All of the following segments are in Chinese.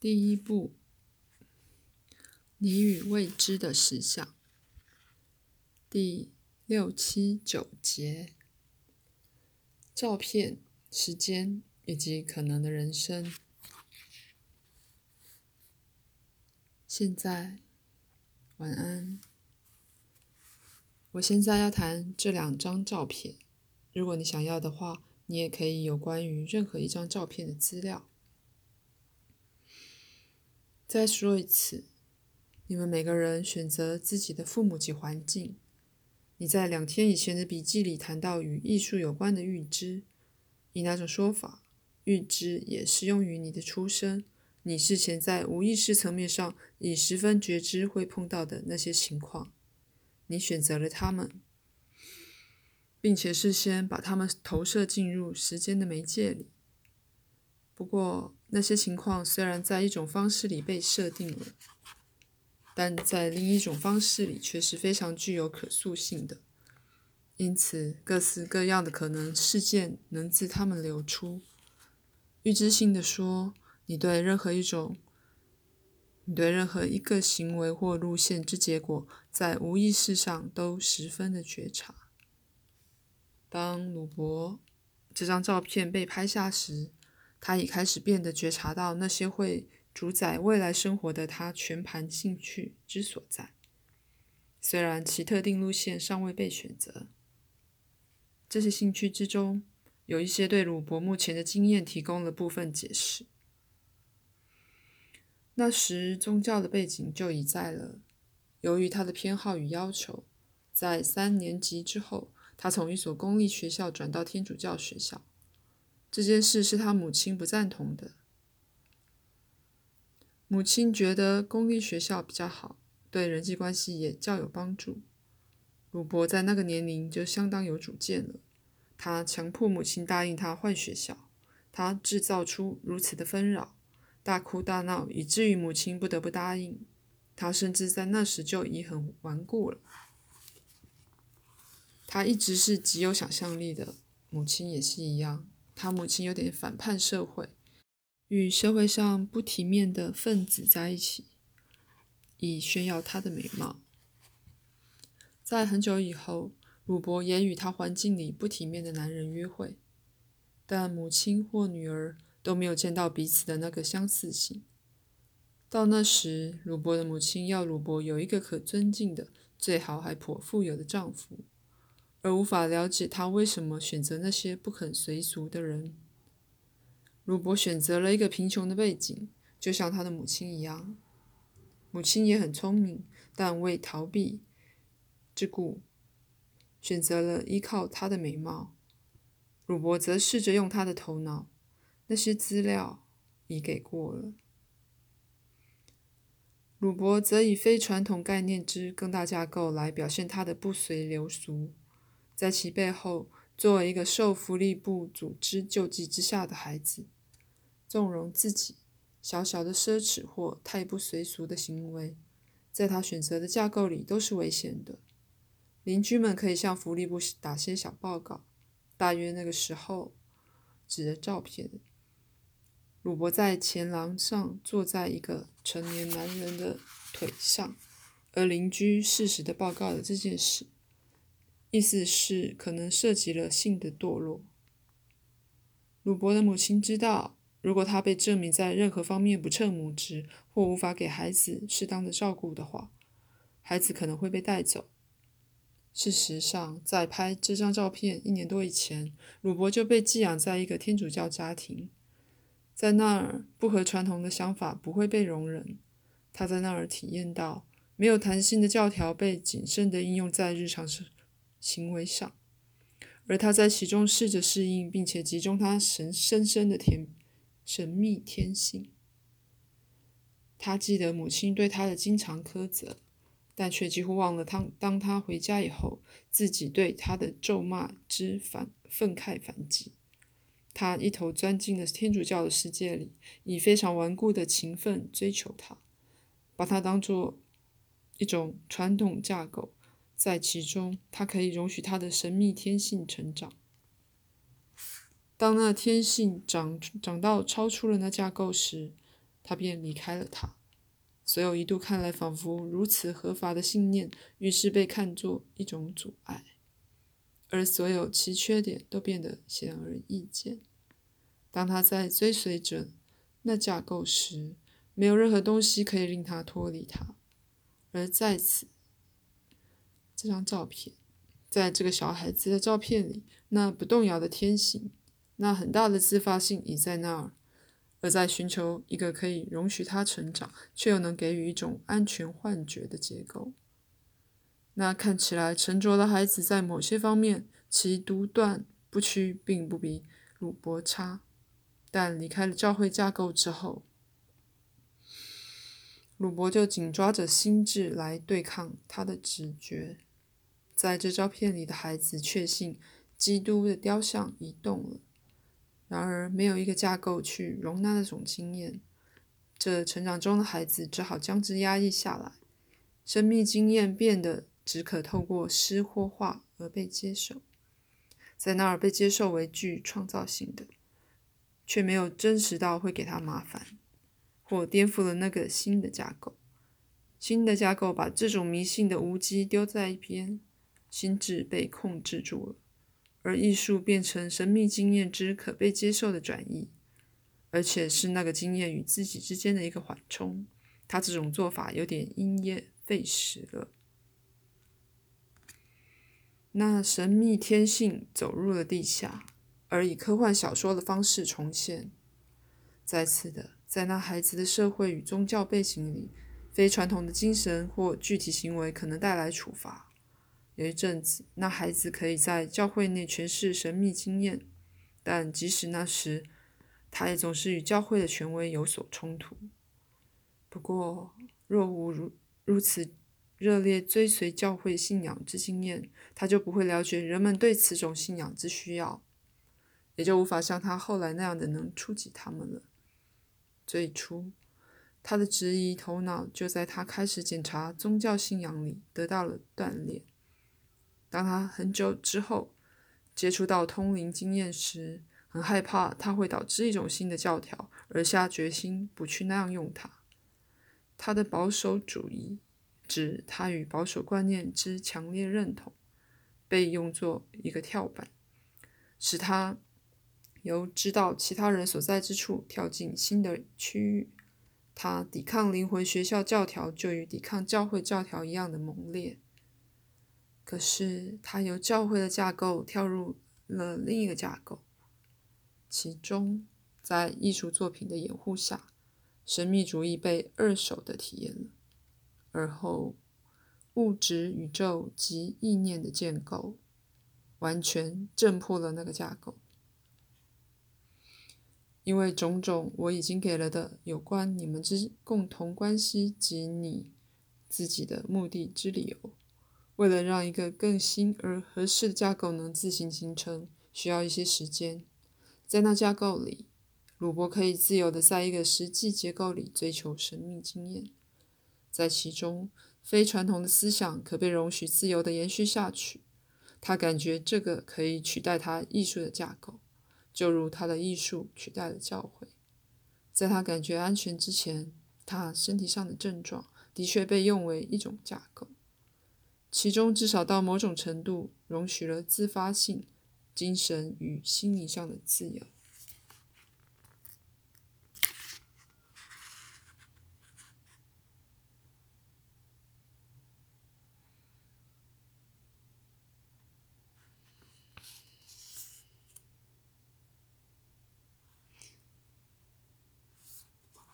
第一步，你与未知的实相。第六、七、九节，照片、时间以及可能的人生。现在，晚安。我现在要谈这两张照片。如果你想要的话，你也可以有关于任何一张照片的资料。再说一次，你们每个人选择自己的父母及环境。你在两天以前的笔记里谈到与艺术有关的预知，以那种说法，预知也适用于你的出生。你事前在无意识层面上已十分觉知会碰到的那些情况，你选择了他们，并且事先把他们投射进入时间的媒介里。不过，那些情况虽然在一种方式里被设定了，但在另一种方式里却是非常具有可塑性的。因此，各式各样的可能事件能自他们流出。预知性的说，你对任何一种，你对任何一个行为或路线之结果，在无意识上都十分的觉察。当鲁伯这张照片被拍下时，他已开始变得觉察到那些会主宰未来生活的他全盘兴趣之所在，虽然其特定路线尚未被选择。这些兴趣之中，有一些对鲁伯目前的经验提供了部分解释。那时宗教的背景就已在了。由于他的偏好与要求，在三年级之后，他从一所公立学校转到天主教学校。这件事是他母亲不赞同的。母亲觉得公立学校比较好，对人际关系也较有帮助。鲁伯在那个年龄就相当有主见了。他强迫母亲答应他换学校，他制造出如此的纷扰，大哭大闹，以至于母亲不得不答应。他甚至在那时就已很顽固了。他一直是极有想象力的，母亲也是一样。他母亲有点反叛社会，与社会上不体面的分子在一起，以炫耀他的美貌。在很久以后，鲁伯也与他环境里不体面的男人约会，但母亲或女儿都没有见到彼此的那个相似性。到那时，鲁伯的母亲要鲁伯有一个可尊敬的、最好还颇富有的丈夫。而无法了解他为什么选择那些不肯随俗的人。鲁伯选择了一个贫穷的背景，就像他的母亲一样。母亲也很聪明，但为逃避之故，选择了依靠他的美貌。鲁伯则试着用他的头脑。那些资料已给过了。鲁伯则以非传统概念之更大架构来表现他的不随流俗。在其背后，作为一个受福利部组织救济之下的孩子，纵容自己小小的奢侈或太不随俗的行为，在他选择的架构里都是危险的。邻居们可以向福利部打些小报告。大约那个时候，指着照片，鲁伯在前廊上坐在一个成年男人的腿上，而邻居适时的报告了这件事。意思是可能涉及了性的堕落。鲁伯的母亲知道，如果他被证明在任何方面不称母职或无法给孩子适当的照顾的话，孩子可能会被带走。事实上，在拍这张照片一年多以前，鲁伯就被寄养在一个天主教家庭，在那儿不合传统的想法不会被容忍。他在那儿体验到没有弹性的教条被谨慎地应用在日常生。行为上，而他在其中试着适应，并且集中他神深深的天神秘天性。他记得母亲对他的经常苛责，但却几乎忘了他当他回家以后，自己对他的咒骂之反愤慨反击。他一头钻进了天主教的世界里，以非常顽固的勤奋追求它，把它当作一种传统架构。在其中，他可以容许他的神秘天性成长。当那天性长长到超出了那架构时，他便离开了他。所有一度看来仿佛如此合法的信念，于是被看作一种阻碍，而所有其缺点都变得显而易见。当他在追随着那架构时，没有任何东西可以令他脱离它。而在此，这张照片，在这个小孩子的照片里，那不动摇的天性，那很大的自发性已在那儿。而在寻求一个可以容许他成长，却又能给予一种安全幻觉的结构。那看起来沉着的孩子，在某些方面其独断不屈，并不比鲁伯差。但离开了教会架构之后，鲁伯就紧抓着心智来对抗他的直觉。在这照片里的孩子确信，基督的雕像移动了。然而，没有一个架构去容纳那种经验，这成长中的孩子只好将之压抑下来。生命经验变得只可透过诗或画而被接受，在那儿被接受为具创造性的，却没有真实到会给他麻烦，或颠覆了那个新的架构。新的架构把这种迷信的无机丢在一边，心智被控制住了。而艺术变成神秘经验之可被接受的转移，而且是那个经验与自己之间的一个缓冲。他这种做法有点因噎废食了。那神秘天性走入了地下，而以科幻小说的方式重现。再次的，在那孩子的社会与宗教背景里，非传统的精神或具体行为可能带来处罚。有一阵子，那孩子可以在教会内诠释神秘经验，但即使那时，他也总是与教会的权威有所冲突。不过，若无如如此热烈追随教会信仰之经验，他就不会了解人们对此种信仰之需要，也就无法像他后来那样的能触及他们了。最初，他的质疑头脑就在他开始检查宗教信仰里得到了锻炼。当他很久之后接触到通灵经验时，很害怕它会导致一种新的教条，而下决心不去那样用它。他的保守主义，指他与保守观念之强烈认同，被用作一个跳板，使他由知道其他人所在之处跳进新的区域。他抵抗灵魂学校教条，就与抵抗教会教条一样的猛烈。可是，他由教会的架构跳入了另一个架构，其中在艺术作品的掩护下，神秘主义被二手的体验了。而后，物质宇宙及意念的建构，完全震破了那个架构，因为种种我已经给了的有关你们之共同关系及你自己的目的之理由。为了让一个更新而合适的架构能自行形成，需要一些时间。在那架构里，鲁伯可以自由地在一个实际结构里追求神秘经验，在其中，非传统的思想可被容许自由地延续下去。他感觉这个可以取代他艺术的架构，就如他的艺术取代了教会。在他感觉安全之前，他身体上的症状的确被用为一种架构。其中至少到某种程度容许了自发性、精神与心理上的自由。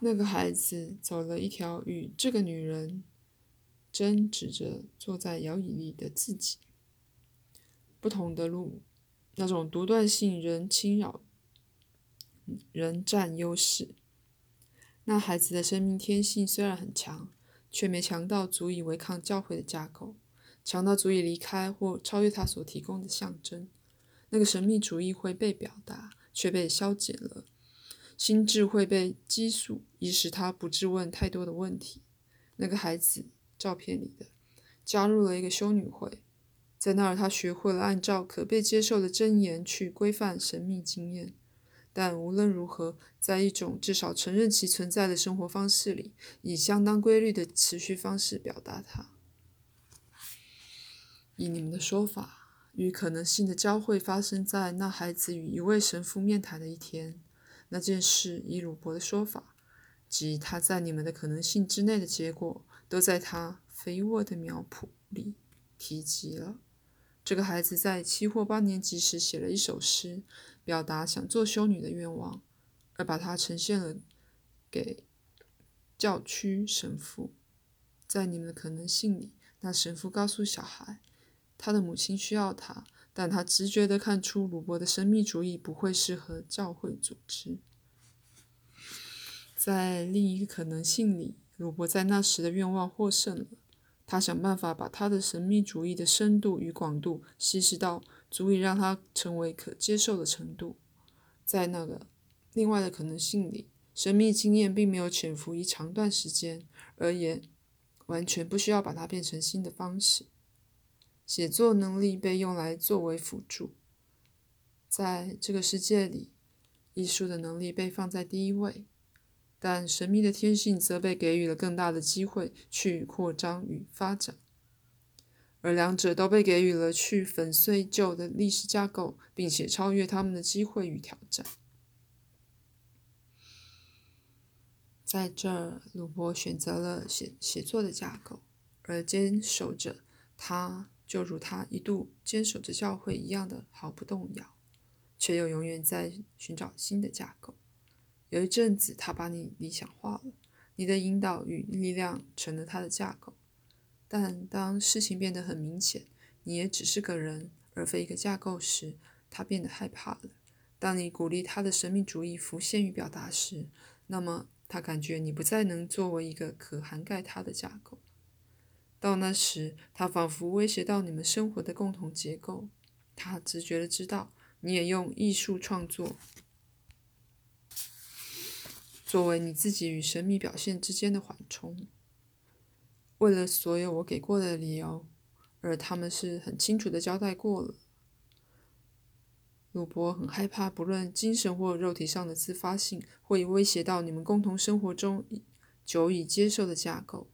那个孩子走了一条与这个女人。针指着坐在摇椅里的自己。不同的路，那种独断性仍侵扰，仍占优势。那孩子的生命天性虽然很强，却没强到足以违抗教会的架构，强到足以离开或超越他所提供的象征。那个神秘主义会被表达，却被消减了。心智会被激素，以使他不质问太多的问题。那个孩子。照片里的加入了一个修女会，在那儿他学会了按照可被接受的箴言去规范神秘经验。但无论如何，在一种至少承认其存在的生活方式里，以相当规律的持续方式表达它。以你们的说法，与可能性的交汇发生在那孩子与一位神父面谈的一天。那件事，以鲁伯的说法，即他在你们的可能性之内的结果，都在他肥沃的苗圃里提及了。这个孩子在七或八年级时写了一首诗，表达想做修女的愿望，而把它呈现了给教区神父。在你们的可能性里，那神父告诉小孩，他的母亲需要他。但他直觉地看出，鲁伯的神秘主义不会适合教会组织。在另一个可能性里，鲁伯在那时的愿望获胜了。他想办法把他的神秘主义的深度与广度稀释到足以让他成为可接受的程度。在那个另外的可能性里，神秘经验并没有潜伏一长段时间，而也完全不需要把它变成新的方式。写作能力被用来作为辅助，在这个世界里，艺术的能力被放在第一位，但神秘的天性则被给予了更大的机会去扩张与发展，而两者都被给予了去粉碎旧的历史架构，并且超越他们的机会与挑战。在这儿，鲁伯选择了写写作的架构，而坚守着他。就如他一度坚守着教会一样的毫不动摇，却又永远在寻找新的架构。有一阵子，他把你理想化了，你的引导与力量成了他的架构。但当事情变得很明显，你也只是个人而非一个架构时，他变得害怕了。当你鼓励他的神秘主义浮现与表达时，那么他感觉你不再能作为一个可涵盖他的架构。到那时，他仿佛威胁到你们生活的共同结构。他直觉的知道，你也用艺术创作作为你自己与神秘表现之间的缓冲。为了所有我给过的理由，而他们是很清楚的交代过了。鲁伯很害怕，不论精神或肉体上的自发性，会威胁到你们共同生活中久已接受的架构。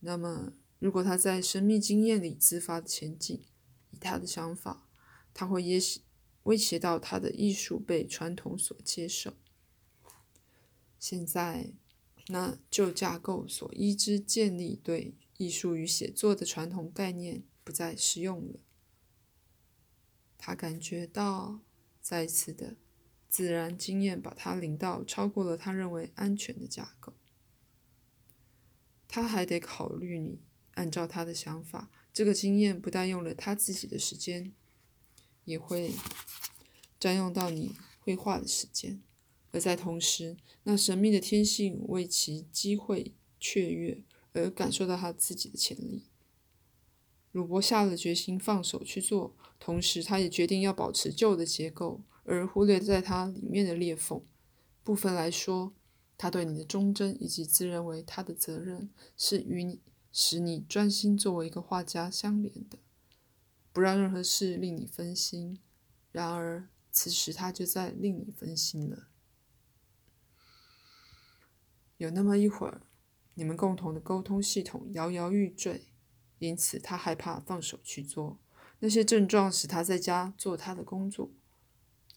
那么。如果他在神秘经验里自发前进，以他的想法，他会也威胁到他的艺术被传统所接受。现在，那旧架构所依之建立对艺术与写作的传统概念不再适用了。他感觉到，再次的自然经验把他领到超过了他认为安全的架构。他还得考虑你。按照他的想法，这个经验不但用了他自己的时间，也会占用到你绘画的时间，而在同时，那神秘的天性为其机会雀跃而感受到他自己的潜力。鲁伯下了决心放手去做，同时他也决定要保持旧的结构，而忽略在它里面的裂缝。部分来说，他对你的忠贞以及自认为他的责任是与你。使你专心作为一个画家相连的，不让任何事令你分心。然而，此时他就在令你分心了。有那么一会儿，你们共同的沟通系统摇摇欲坠，因此他害怕放手去做。那些症状使他在家做他的工作，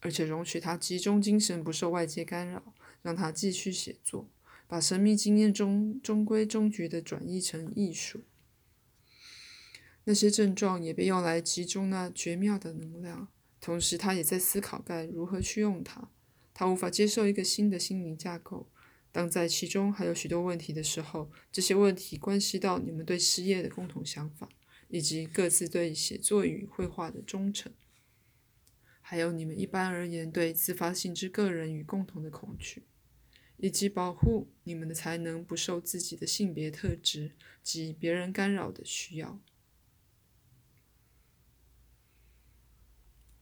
而且容许他集中精神不受外界干扰，让他继续写作。把神秘经验中中规中矩的转译成艺术，那些症状也被用来集中那绝妙的能量。同时，他也在思考该如何去用它。他无法接受一个新的心灵架构。当在其中还有许多问题的时候，这些问题关系到你们对失业的共同想法，以及各自对写作与绘画的忠诚，还有你们一般而言对自发性之个人与共同的恐惧。以及保护你们的才能不受自己的性别特质及别人干扰的需要。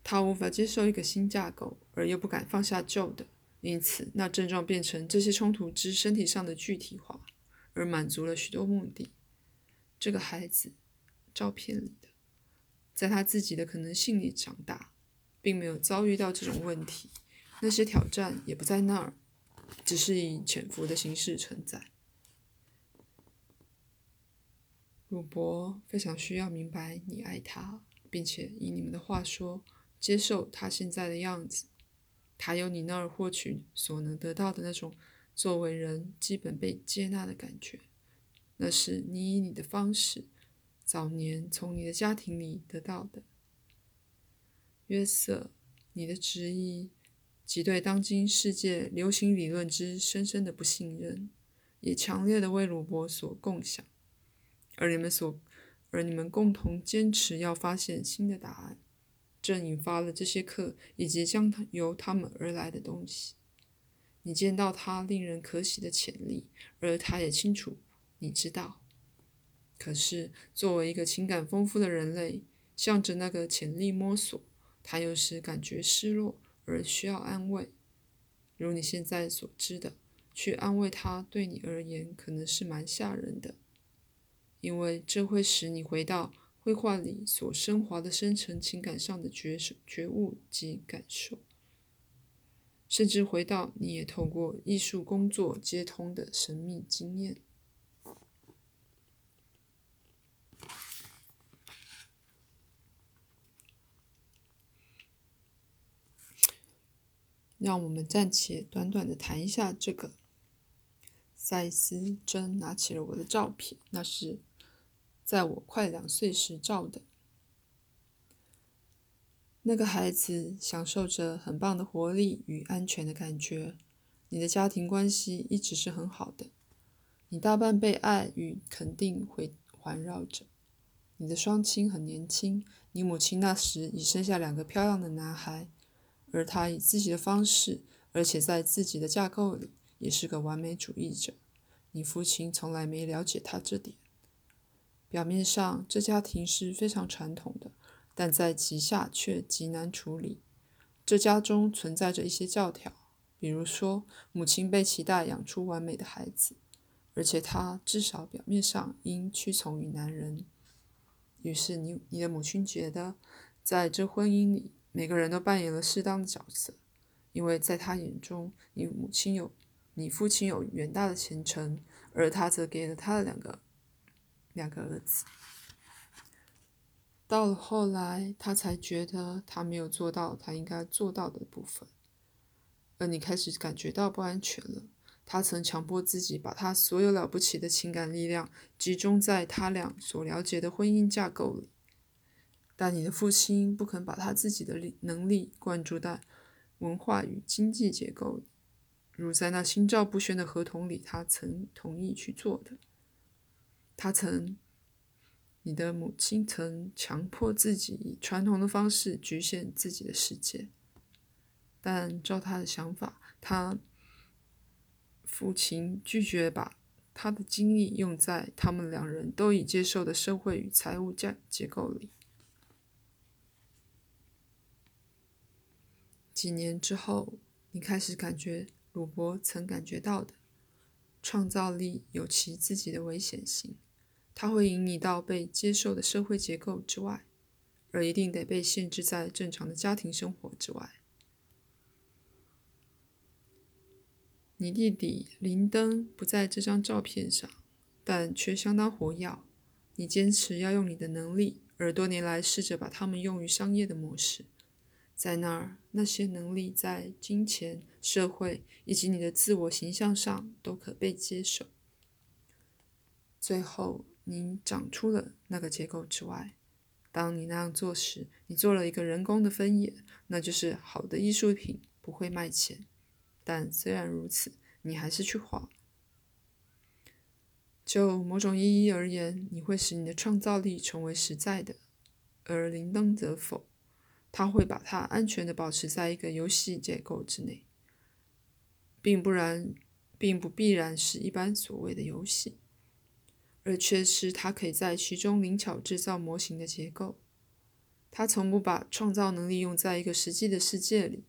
他无法接受一个新架构，而又不敢放下旧的，因此那症状变成这些冲突之身体上的具体化，而满足了许多目的。这个孩子，照片里的，在他自己的可能性里长大，并没有遭遇到这种问题。那些挑战也不在那儿，只是以潜伏的形式存在。鲁伯非常需要明白你爱他，并且以你们的话说，接受他现在的样子。他由你那儿获取所能得到的那种作为人基本被接纳的感觉，那是你以你的方式早年从你的家庭里得到的。约瑟，你的质疑即对当今世界流行理论之深深的不信任，也强烈的为鲁伯所共享。而你们所，而你们共同坚持要发现新的答案，正引发了这些课以及将由他们而来的东西。你见到他令人可喜的潜力，而他也清楚，你知道。可是，作为一个情感丰富的人类，向着那个潜力摸索，他有时感觉失落而需要安慰。如你现在所知的，去安慰他，对你而言可能是蛮吓人的。因为这会使你回到绘画里所升华的深层情感上的觉觉悟及感受，甚至回到你也透过艺术工作接通的神秘经验。让我们暂且短短的谈一下这个。赛斯真拿起了我的照片，那是。在我快两岁时照的，那个孩子享受着很棒的活力与安全的感觉。你的家庭关系一直是很好的，你大半被爱与肯定会环绕着。你的双亲很年轻，你母亲那时已生下两个漂亮的男孩，而她以自己的方式，而且在自己的架构里，也是个完美主义者。你父亲从来没了解他这点。表面上，这家庭是非常传统的，但在其下却极难处理。这家中存在着一些教条，比如说，母亲被期待养出完美的孩子，而且她至少表面上应屈从于男人。于是，你你的母亲觉得，在这婚姻里，每个人都扮演了适当的角色，因为在她眼中，你母亲有，你父亲有远大的前程，而他则给了他的两个。两个儿子，到了后来，他才觉得他没有做到他应该做到的部分，而你开始感觉到不安全了。他曾强迫自己把他所有了不起的情感力量集中在他俩所了解的婚姻架构里，但你的父亲不肯把他自己的力能力灌注在文化与经济结构里，如在那心照不宣的合同里，他曾同意去做的。他曾，你的母亲曾强迫自己以传统的方式局限自己的世界，但照他的想法，他父亲拒绝把他的精力用在他们两人都已接受的社会与财务架结构里。几年之后，你开始感觉鲁伯曾感觉到的，创造力有其自己的危险性。它会引你到被接受的社会结构之外，而一定得被限制在正常的家庭生活之外。你弟弟林登不在这张照片上，但却相当活跃。你坚持要用你的能力，而多年来试着把它们用于商业的模式。在那儿，那些能力在金钱、社会以及你的自我形象上都可被接受。最后。你长出了那个结构之外，当你那样做时，你做了一个人工的分野，那就是好的艺术品不会卖钱。但虽然如此，你还是去画。就某种意义而言，你会使你的创造力成为实在的，而林登则否，他会把它安全的保持在一个游戏结构之内，并不然，并不必然是一般所谓的游戏。而却是他可以在其中灵巧制造模型的结构。他从不把创造能力用在一个实际的世界里，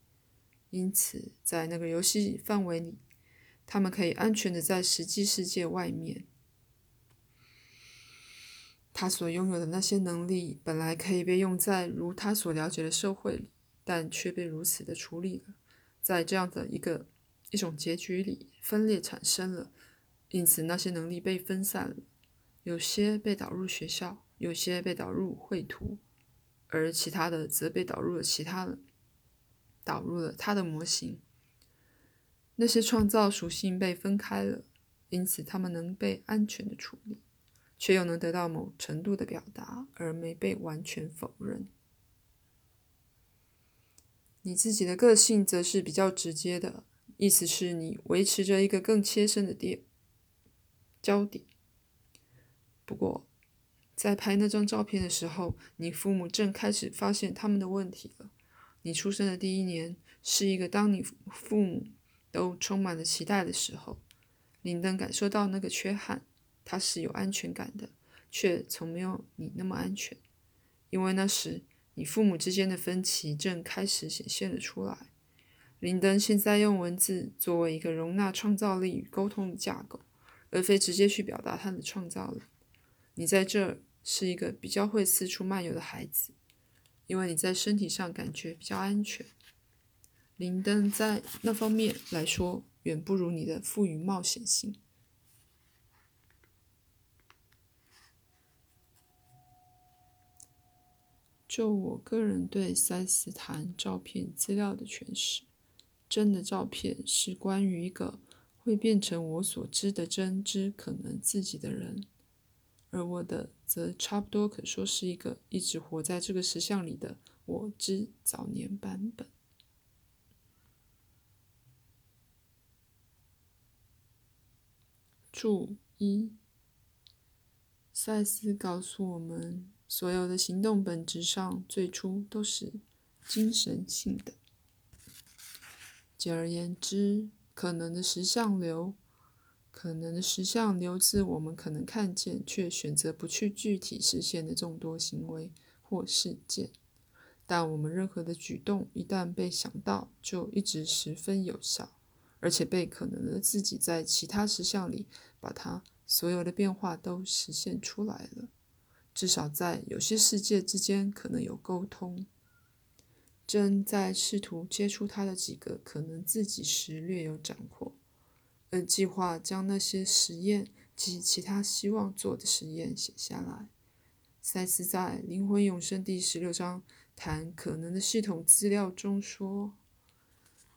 因此在那个游戏范围里，他们可以安全的在实际世界外面。他所拥有的那些能力本来可以被用在如他所了解的社会里，但却被如此的处理了。在这样的一个一种结局里，分裂产生了，因此那些能力被分散了，有些被导入学校，有些被导入绘图，而其他的则被导入了其他的，导入了他的模型。那些创造属性被分开了，因此他们能被安全的处理，却又能得到某程度的表达，而没被完全否认。你自己的个性则是比较直接的，意思是你维持着一个更切身的点焦点。不过，在拍那张照片的时候，你父母正开始发现他们的问题了。你出生的第一年是一个当你父母。都充满了期待的时候，林登感受到那个缺憾。他是有安全感的，却从没有你那么安全，因为那时你父母之间的分歧正开始显现了出来。林登现在用文字作为一个容纳创造力与沟通的架构，而非直接去表达他的创造力。你在这儿是一个比较会四处漫游的孩子，因为你在身体上感觉比较安全。林登在那方面来说，远不如你的富于冒险性。就我个人对塞斯坦照片资料的诠释，真的照片是关于一个会变成我所知的真之可能自己的人，而我的则差不多可说是一个一直活在这个石像里的我之早年版本。注一，赛斯告诉我们，所有的行动本质上最初都是精神性的。简而言之，可能的实像流，可能的实相流自我们可能看见却选择不去具体实现的众多行为或事件。但我们任何的举动一旦被想到，就一直十分有效。而且被可能的自己在其他实相里，把它所有的变化都实现出来了。至少在有些世界之间可能有沟通。正在试图接触他的几个可能自己时略有掌握，而计划将那些实验及其他希望做的实验写下来。赛斯在《灵魂永生》第十六章谈可能的系统资料中说。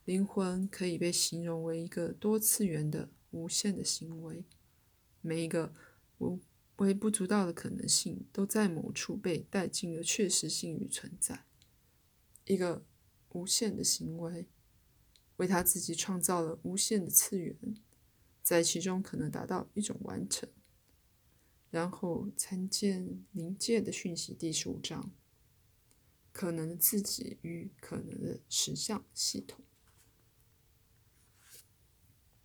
灵魂可以被形容为一个多次元的无限的行为，每一个无微不足道的可能性都在某处被带进了确实性与存在。一个无限的行为为他自己创造了无限的次元，在其中可能达到一种完成。然后参见临界的讯息第十五章：可能的自己与可能的实相系统。